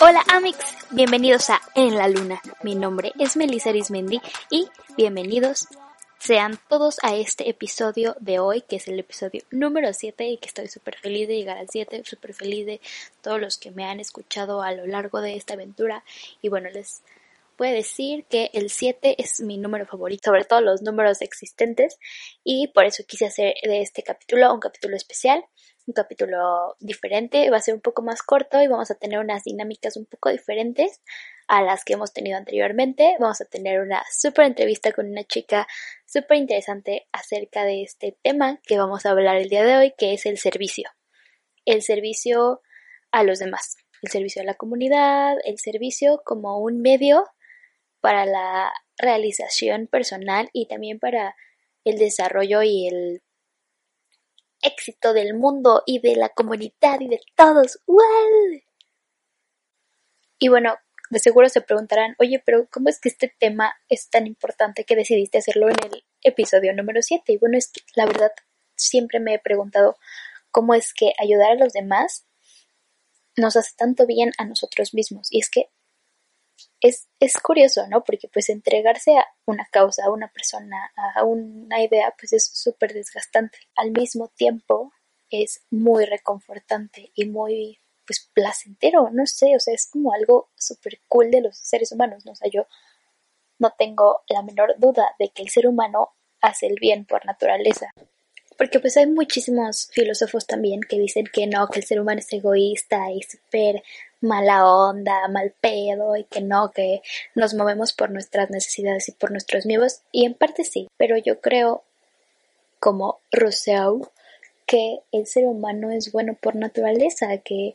Hola Amix, bienvenidos a En la Luna. Mi nombre es Melissa Arismendi y bienvenidos sean todos a este episodio de hoy, que es el episodio número 7 y que estoy súper feliz de llegar al 7, súper feliz de todos los que me han escuchado a lo largo de esta aventura. Y bueno, les puede decir que el 7 es mi número favorito, sobre todo los números existentes, y por eso quise hacer de este capítulo un capítulo especial, un capítulo diferente, va a ser un poco más corto y vamos a tener unas dinámicas un poco diferentes a las que hemos tenido anteriormente. Vamos a tener una súper entrevista con una chica súper interesante acerca de este tema que vamos a hablar el día de hoy, que es el servicio. El servicio a los demás, el servicio a la comunidad, el servicio como un medio para la realización personal y también para el desarrollo y el éxito del mundo y de la comunidad y de todos. Y bueno, de seguro se preguntarán, oye, pero ¿cómo es que este tema es tan importante que decidiste hacerlo en el episodio número 7? Y bueno, es que la verdad siempre me he preguntado cómo es que ayudar a los demás nos hace tanto bien a nosotros mismos. Y es que es, es curioso, ¿no? Porque pues entregarse a una causa, a una persona, a una idea, pues es súper desgastante. Al mismo tiempo es muy reconfortante y muy pues placentero, no sé, o sea, es como algo súper cool de los seres humanos, ¿no? O sea, yo no tengo la menor duda de que el ser humano hace el bien por naturaleza. Porque pues hay muchísimos filósofos también que dicen que no, que el ser humano es egoísta y súper mala onda, mal pedo y que no, que nos movemos por nuestras necesidades y por nuestros miedos. Y en parte sí, pero yo creo, como Rousseau, que el ser humano es bueno por naturaleza, que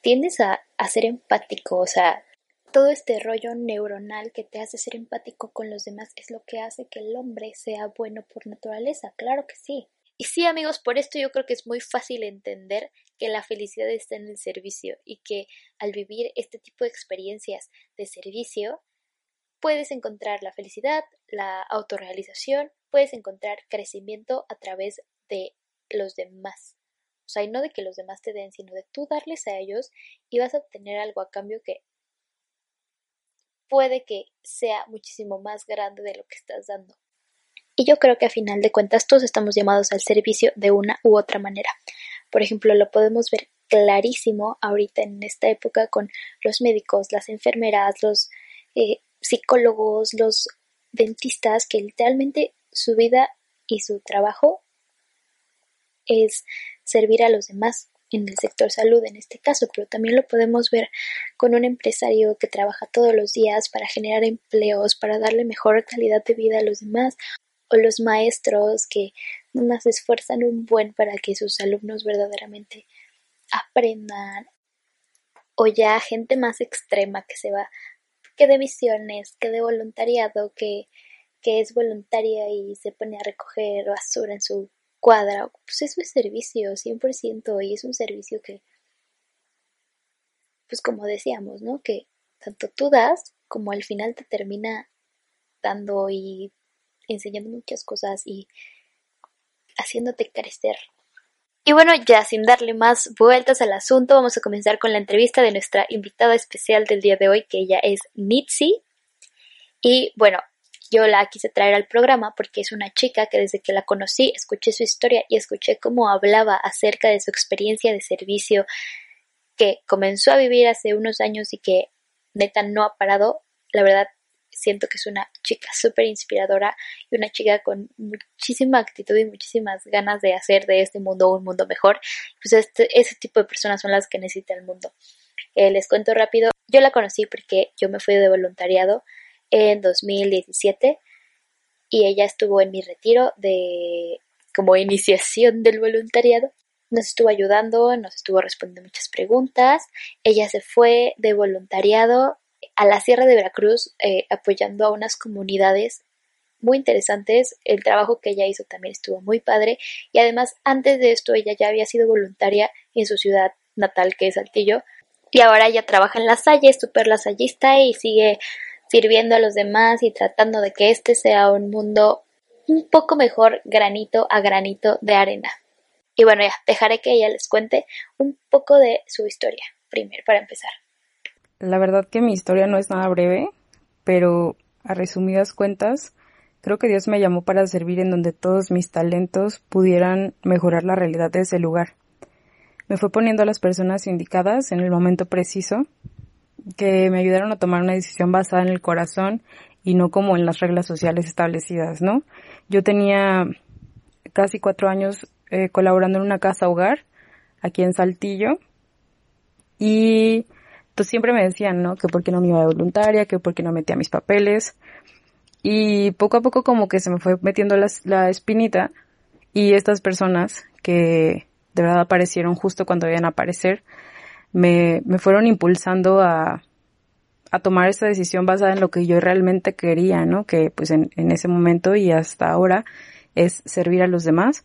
tiendes a, a ser empático, o sea, todo este rollo neuronal que te hace ser empático con los demás es lo que hace que el hombre sea bueno por naturaleza, claro que sí. Y sí, amigos, por esto yo creo que es muy fácil entender que la felicidad está en el servicio y que al vivir este tipo de experiencias de servicio, puedes encontrar la felicidad, la autorrealización, puedes encontrar crecimiento a través de los demás. O sea, y no de que los demás te den, sino de tú darles a ellos y vas a obtener algo a cambio que puede que sea muchísimo más grande de lo que estás dando. Y yo creo que a final de cuentas todos estamos llamados al servicio de una u otra manera. Por ejemplo, lo podemos ver clarísimo ahorita en esta época con los médicos, las enfermeras, los eh, psicólogos, los dentistas, que literalmente su vida y su trabajo es servir a los demás en el sector salud en este caso, pero también lo podemos ver con un empresario que trabaja todos los días para generar empleos, para darle mejor calidad de vida a los demás, o los maestros que se esfuerzan un buen para que sus alumnos verdaderamente aprendan, o ya gente más extrema que se va, que de misiones, que de voluntariado, que, que es voluntaria y se pone a recoger basura en su cuadra, pues es servicio, 100%, y es un servicio que, pues como decíamos, ¿no? Que tanto tú das como al final te termina dando y enseñando muchas cosas y haciéndote crecer. Y bueno, ya sin darle más vueltas al asunto, vamos a comenzar con la entrevista de nuestra invitada especial del día de hoy, que ella es Nitsi. Y bueno, yo la quise traer al programa porque es una chica que desde que la conocí escuché su historia y escuché cómo hablaba acerca de su experiencia de servicio que comenzó a vivir hace unos años y que neta no ha parado. La verdad siento que es una chica súper inspiradora y una chica con muchísima actitud y muchísimas ganas de hacer de este mundo un mundo mejor. Pues este, ese tipo de personas son las que necesita el mundo. Eh, les cuento rápido, yo la conocí porque yo me fui de voluntariado en 2017 y ella estuvo en mi retiro de como iniciación del voluntariado. Nos estuvo ayudando, nos estuvo respondiendo muchas preguntas. Ella se fue de voluntariado a la Sierra de Veracruz eh, apoyando a unas comunidades muy interesantes. El trabajo que ella hizo también estuvo muy padre y además antes de esto ella ya había sido voluntaria en su ciudad natal que es Saltillo y ahora ella trabaja en la Salle, es súper lasallista y sigue sirviendo a los demás y tratando de que este sea un mundo un poco mejor granito a granito de arena. Y bueno, ya dejaré que ella les cuente un poco de su historia, primero, para empezar. La verdad que mi historia no es nada breve, pero a resumidas cuentas, creo que Dios me llamó para servir en donde todos mis talentos pudieran mejorar la realidad de ese lugar. Me fue poniendo a las personas indicadas en el momento preciso que me ayudaron a tomar una decisión basada en el corazón y no como en las reglas sociales establecidas, ¿no? Yo tenía casi cuatro años eh, colaborando en una casa hogar aquí en Saltillo y pues siempre me decían, ¿no? Que por qué no me iba de voluntaria, que por qué no metía mis papeles y poco a poco como que se me fue metiendo la, la espinita y estas personas que de verdad aparecieron justo cuando debían aparecer, me, me fueron impulsando a, a tomar esta decisión basada en lo que yo realmente quería, ¿no? Que pues en, en ese momento y hasta ahora es servir a los demás.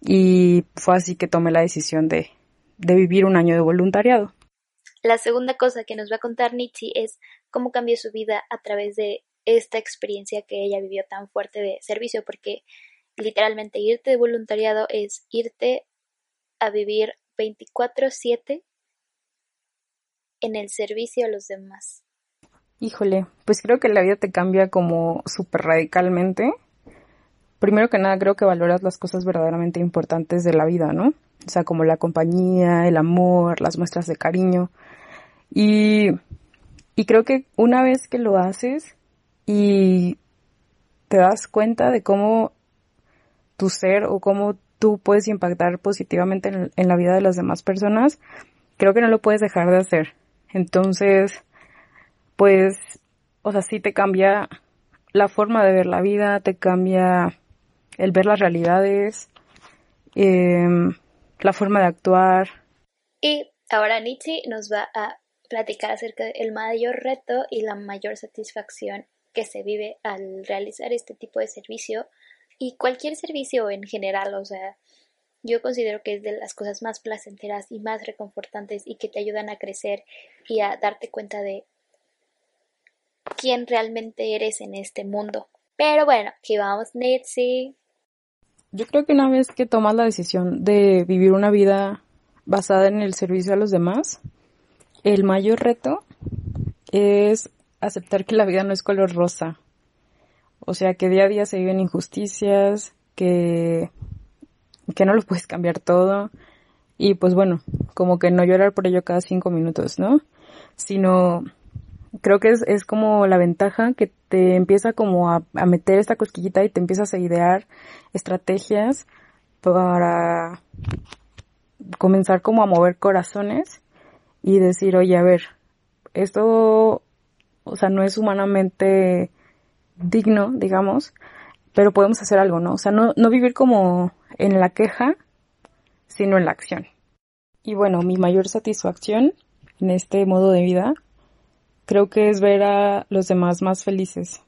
Y fue así que tomé la decisión de, de vivir un año de voluntariado. La segunda cosa que nos va a contar Nietzsche es cómo cambió su vida a través de esta experiencia que ella vivió tan fuerte de servicio, porque literalmente irte de voluntariado es irte a vivir 24/7 en el servicio a los demás. Híjole, pues creo que la vida te cambia como súper radicalmente. Primero que nada, creo que valoras las cosas verdaderamente importantes de la vida, ¿no? O sea, como la compañía, el amor, las muestras de cariño. Y, y creo que una vez que lo haces y te das cuenta de cómo tu ser o cómo tú puedes impactar positivamente en, la vida de las demás personas, creo que no lo puedes dejar de hacer. Entonces, pues, o sea, sí te cambia la forma de ver la vida, te cambia el ver las realidades, eh, la forma de actuar. Y ahora Nietzsche nos va a platicar acerca del mayor reto y la mayor satisfacción que se vive al realizar este tipo de servicio y cualquier servicio en general, o sea, yo considero que es de las cosas más placenteras y más reconfortantes y que te ayudan a crecer y a darte cuenta de quién realmente eres en este mundo. Pero bueno, aquí vamos, Nancy. Yo creo que una vez que tomas la decisión de vivir una vida basada en el servicio a los demás, el mayor reto es aceptar que la vida no es color rosa. O sea, que día a día se viven injusticias, que, que no lo puedes cambiar todo. Y pues bueno, como que no llorar por ello cada cinco minutos, ¿no? Sino, creo que es, es como la ventaja que te empieza como a, a meter esta cosquillita y te empiezas a idear estrategias para comenzar como a mover corazones y decir, oye, a ver, esto, o sea, no es humanamente digno, digamos, pero podemos hacer algo, ¿no? O sea, no, no vivir como en la queja, sino en la acción. Y bueno, mi mayor satisfacción en este modo de vida creo que es ver a los demás más felices.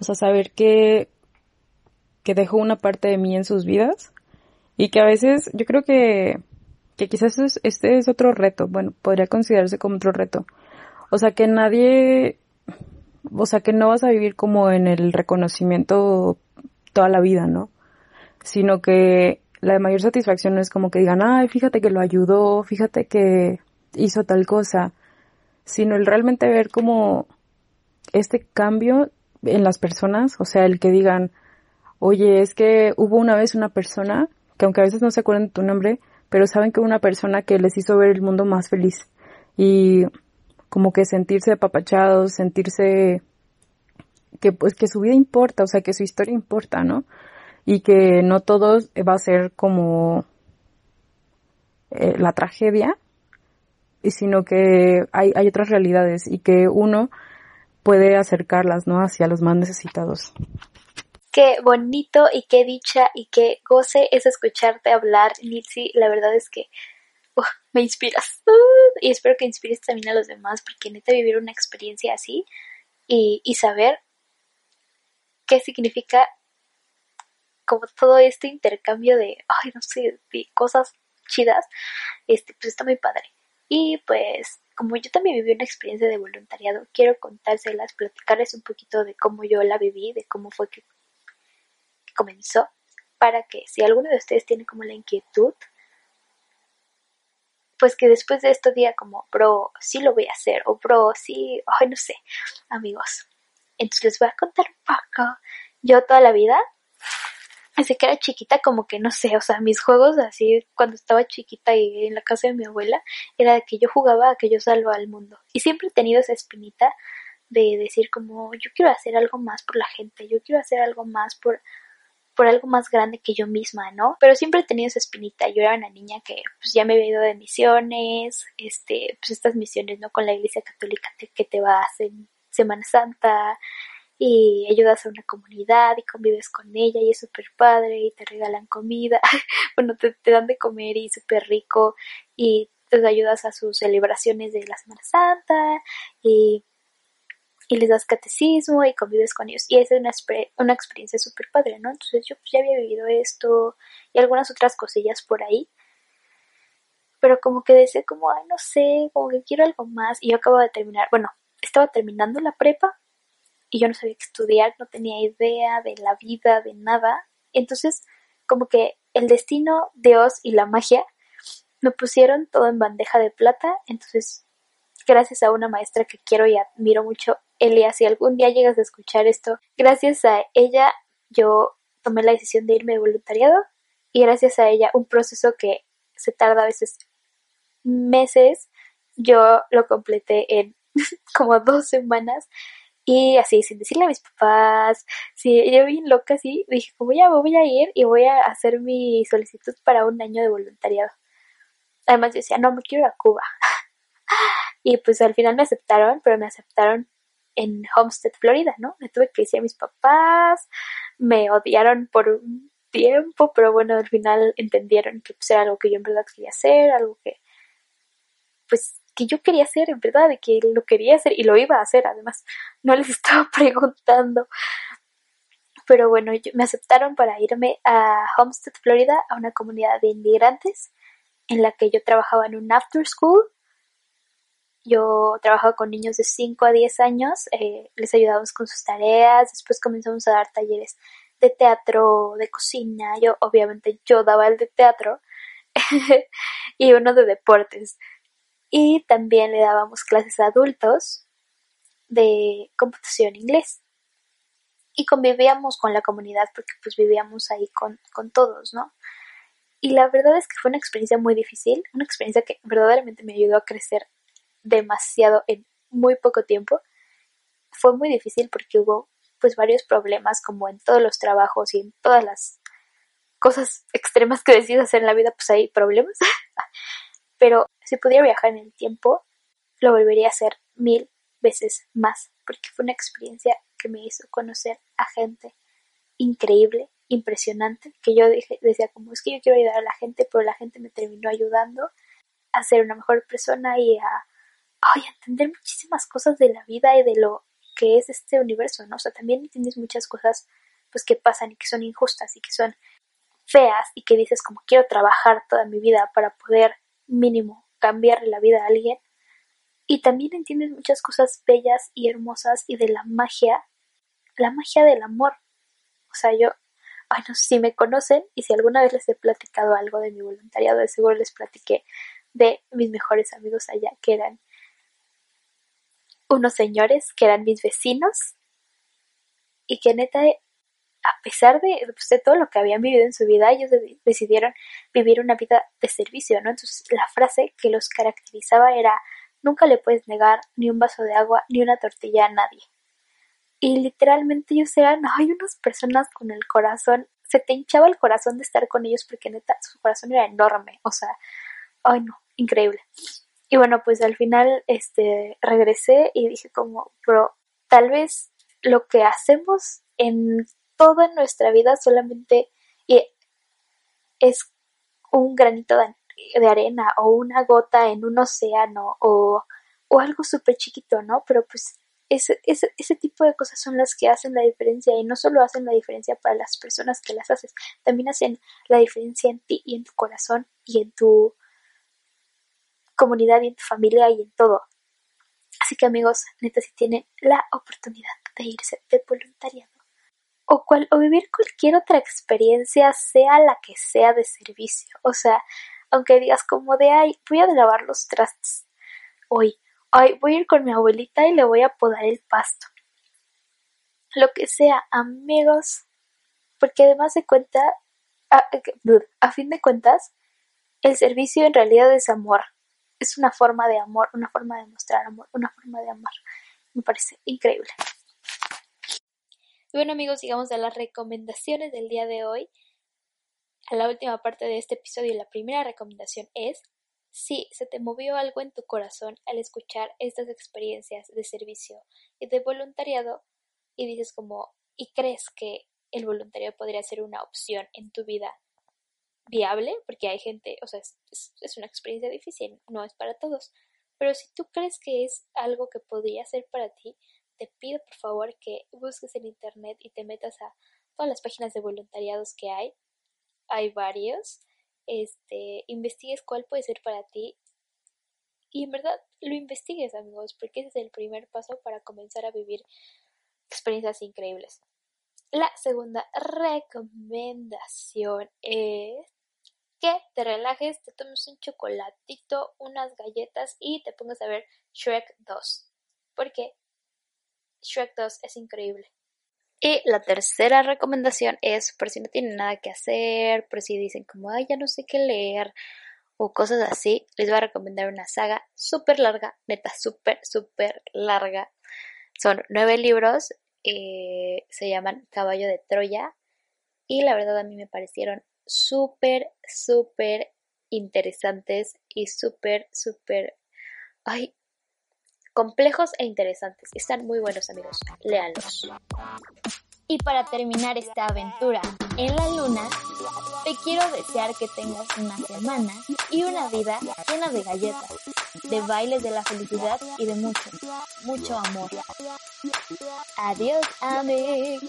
O sea, saber que, que dejo una parte de mí en sus vidas y que a veces yo creo que, que quizás este es otro reto, bueno, podría considerarse como otro reto. O sea, que nadie o sea, que no vas a vivir como en el reconocimiento toda la vida, ¿no? Sino que la mayor satisfacción no es como que digan, ay, fíjate que lo ayudó, fíjate que hizo tal cosa, sino el realmente ver como este cambio en las personas, o sea, el que digan, oye, es que hubo una vez una persona, que aunque a veces no se acuerdan de tu nombre, pero saben que una persona que les hizo ver el mundo más feliz. Y como que sentirse apapachados, sentirse que pues que su vida importa, o sea, que su historia importa, ¿no? Y que no todo va a ser como eh, la tragedia, sino que hay, hay otras realidades y que uno puede acercarlas, ¿no? Hacia los más necesitados. Qué bonito y qué dicha y qué goce es escucharte hablar, Nitsi. La verdad es que me inspiras. y espero que inspires también a los demás, porque neta vivir una experiencia así y, y saber qué significa como todo este intercambio de, ay, no sé, de cosas chidas, este, pues está muy padre. Y pues, como yo también viví una experiencia de voluntariado, quiero contárselas, platicarles un poquito de cómo yo la viví, de cómo fue que, comenzó, para que si alguno de ustedes tiene como la inquietud, pues que después de esto diga como, bro, sí lo voy a hacer, o bro, sí, ay, no sé, amigos. Entonces les voy a contar un poco. Yo toda la vida desde que era chiquita, como que no sé, o sea, mis juegos así, cuando estaba chiquita y en la casa de mi abuela, era de que yo jugaba a que yo salvo al mundo. Y siempre he tenido esa espinita de decir como, yo quiero hacer algo más por la gente, yo quiero hacer algo más por, por algo más grande que yo misma, ¿no? Pero siempre he tenido esa espinita. Yo era una niña que pues ya me había ido de misiones, este, pues estas misiones, ¿no? Con la iglesia católica que te vas en Semana Santa, y ayudas a una comunidad y convives con ella y es súper padre y te regalan comida, bueno, te, dan de comer y súper rico y te ayudas a sus celebraciones de la Semana Santa y, y les das catecismo y convives con ellos y es una, una experiencia súper padre, ¿no? Entonces yo pues, ya había vivido esto y algunas otras cosillas por ahí pero como que decía como, ay, no sé, como que quiero algo más y yo acabo de terminar, bueno, estaba terminando la prepa y yo no sabía qué estudiar, no tenía idea de la vida, de nada. Entonces, como que el destino, Dios y la magia me pusieron todo en bandeja de plata. Entonces, gracias a una maestra que quiero y admiro mucho, Elia, si algún día llegas a escuchar esto, gracias a ella yo tomé la decisión de irme de voluntariado y gracias a ella un proceso que se tarda a veces meses, yo lo completé en como dos semanas y así, sin decirle a mis papás, sí, yo bien loca así, dije, como ya voy a ir y voy a hacer mi solicitud para un año de voluntariado. Además yo decía, no, me quiero ir a Cuba. y pues al final me aceptaron, pero me aceptaron en Homestead, Florida, ¿no? Me tuve que decir a mis papás, me odiaron por un tiempo, pero bueno, al final entendieron que pues, era algo que yo en verdad quería hacer, algo que pues que yo quería hacer, en verdad, de que lo quería hacer y lo iba a hacer, además. No les estaba preguntando. Pero bueno, me aceptaron para irme a Homestead, Florida, a una comunidad de inmigrantes en la que yo trabajaba en un after school. Yo trabajaba con niños de 5 a 10 años, eh, les ayudábamos con sus tareas, después comenzamos a dar talleres de teatro, de cocina, yo obviamente yo daba el de teatro y uno de deportes y también le dábamos clases a adultos de computación inglés y convivíamos con la comunidad porque pues vivíamos ahí con, con todos, ¿no? Y la verdad es que fue una experiencia muy difícil, una experiencia que verdaderamente me ayudó a crecer demasiado en muy poco tiempo. Fue muy difícil porque hubo pues varios problemas como en todos los trabajos y en todas las cosas extremas que decides hacer en la vida, pues hay problemas. Pero si pudiera viajar en el tiempo, lo volvería a hacer mil veces más, porque fue una experiencia que me hizo conocer a gente increíble, impresionante, que yo dije, decía como es que yo quiero ayudar a la gente, pero la gente me terminó ayudando a ser una mejor persona y a, ay, entender muchísimas cosas de la vida y de lo que es este universo, ¿no? O sea, también entiendes muchas cosas pues que pasan y que son injustas y que son feas y que dices como quiero trabajar toda mi vida para poder mínimo cambiarle la vida a alguien. Y también entiendes muchas cosas bellas y hermosas y de la magia, la magia del amor. O sea, yo, ay, no sé si me conocen y si alguna vez les he platicado algo de mi voluntariado, de seguro les platiqué de mis mejores amigos allá, que eran unos señores que eran mis vecinos y que neta a pesar pues, de, todo lo que habían vivido en su vida, ellos decidieron vivir una vida de servicio, ¿no? Entonces la frase que los caracterizaba era nunca le puedes negar ni un vaso de agua ni una tortilla a nadie. Y literalmente ellos eran, hay unas personas con el corazón, se te hinchaba el corazón de estar con ellos porque neta su corazón era enorme, o sea, ay no, increíble. Y bueno, pues al final este regresé y dije como, bro, tal vez lo que hacemos en toda nuestra vida solamente es un granito de arena o una gota en un océano o, o algo súper chiquito, ¿no? Pero pues ese, ese, ese tipo de cosas son las que hacen la diferencia y no solo hacen la diferencia para las personas que las haces, también hacen la diferencia en ti y en tu corazón y en tu comunidad y en tu familia y en todo. Así que amigos, neta, si tienen la oportunidad de irse de voluntariado o, cual, o vivir cualquier otra experiencia, sea la que sea de servicio, o sea, aunque digas como de, ay, voy a lavar los trastes hoy, ay, voy a ir con mi abuelita y le voy a podar el pasto. Lo que sea, amigos, porque además de cuenta, a, a fin de cuentas, el servicio en realidad es amor es una forma de amor, una forma de mostrar amor, una forma de amar. Me parece increíble. Bueno amigos, digamos a las recomendaciones del día de hoy. A la última parte de este episodio, la primera recomendación es, si se te movió algo en tu corazón al escuchar estas experiencias de servicio y de voluntariado y dices como, y crees que el voluntariado podría ser una opción en tu vida viable, porque hay gente, o sea, es, una experiencia difícil, no es para todos. Pero si tú crees que es algo que podría ser para ti, te pido por favor que busques en internet y te metas a todas las páginas de voluntariados que hay. Hay varios. Este, investigues cuál puede ser para ti y en verdad lo investigues, amigos, porque ese es el primer paso para comenzar a vivir experiencias increíbles. La segunda recomendación es que te relajes, te tomes un chocolatito, unas galletas y te pongas a ver Shrek 2. Porque Shrek 2 es increíble. Y la tercera recomendación es, por si no tienen nada que hacer, por si dicen como, ay, ya no sé qué leer o cosas así, les voy a recomendar una saga súper larga, neta, súper, súper larga. Son nueve libros, eh, se llaman Caballo de Troya y la verdad a mí me parecieron súper, súper interesantes y súper, súper, ay, complejos e interesantes. Están muy buenos amigos, léanlos. Y para terminar esta aventura en la luna, te quiero desear que tengas una semana y una vida llena de galletas, de bailes de la felicidad y de mucho, mucho amor. Adiós, amigos.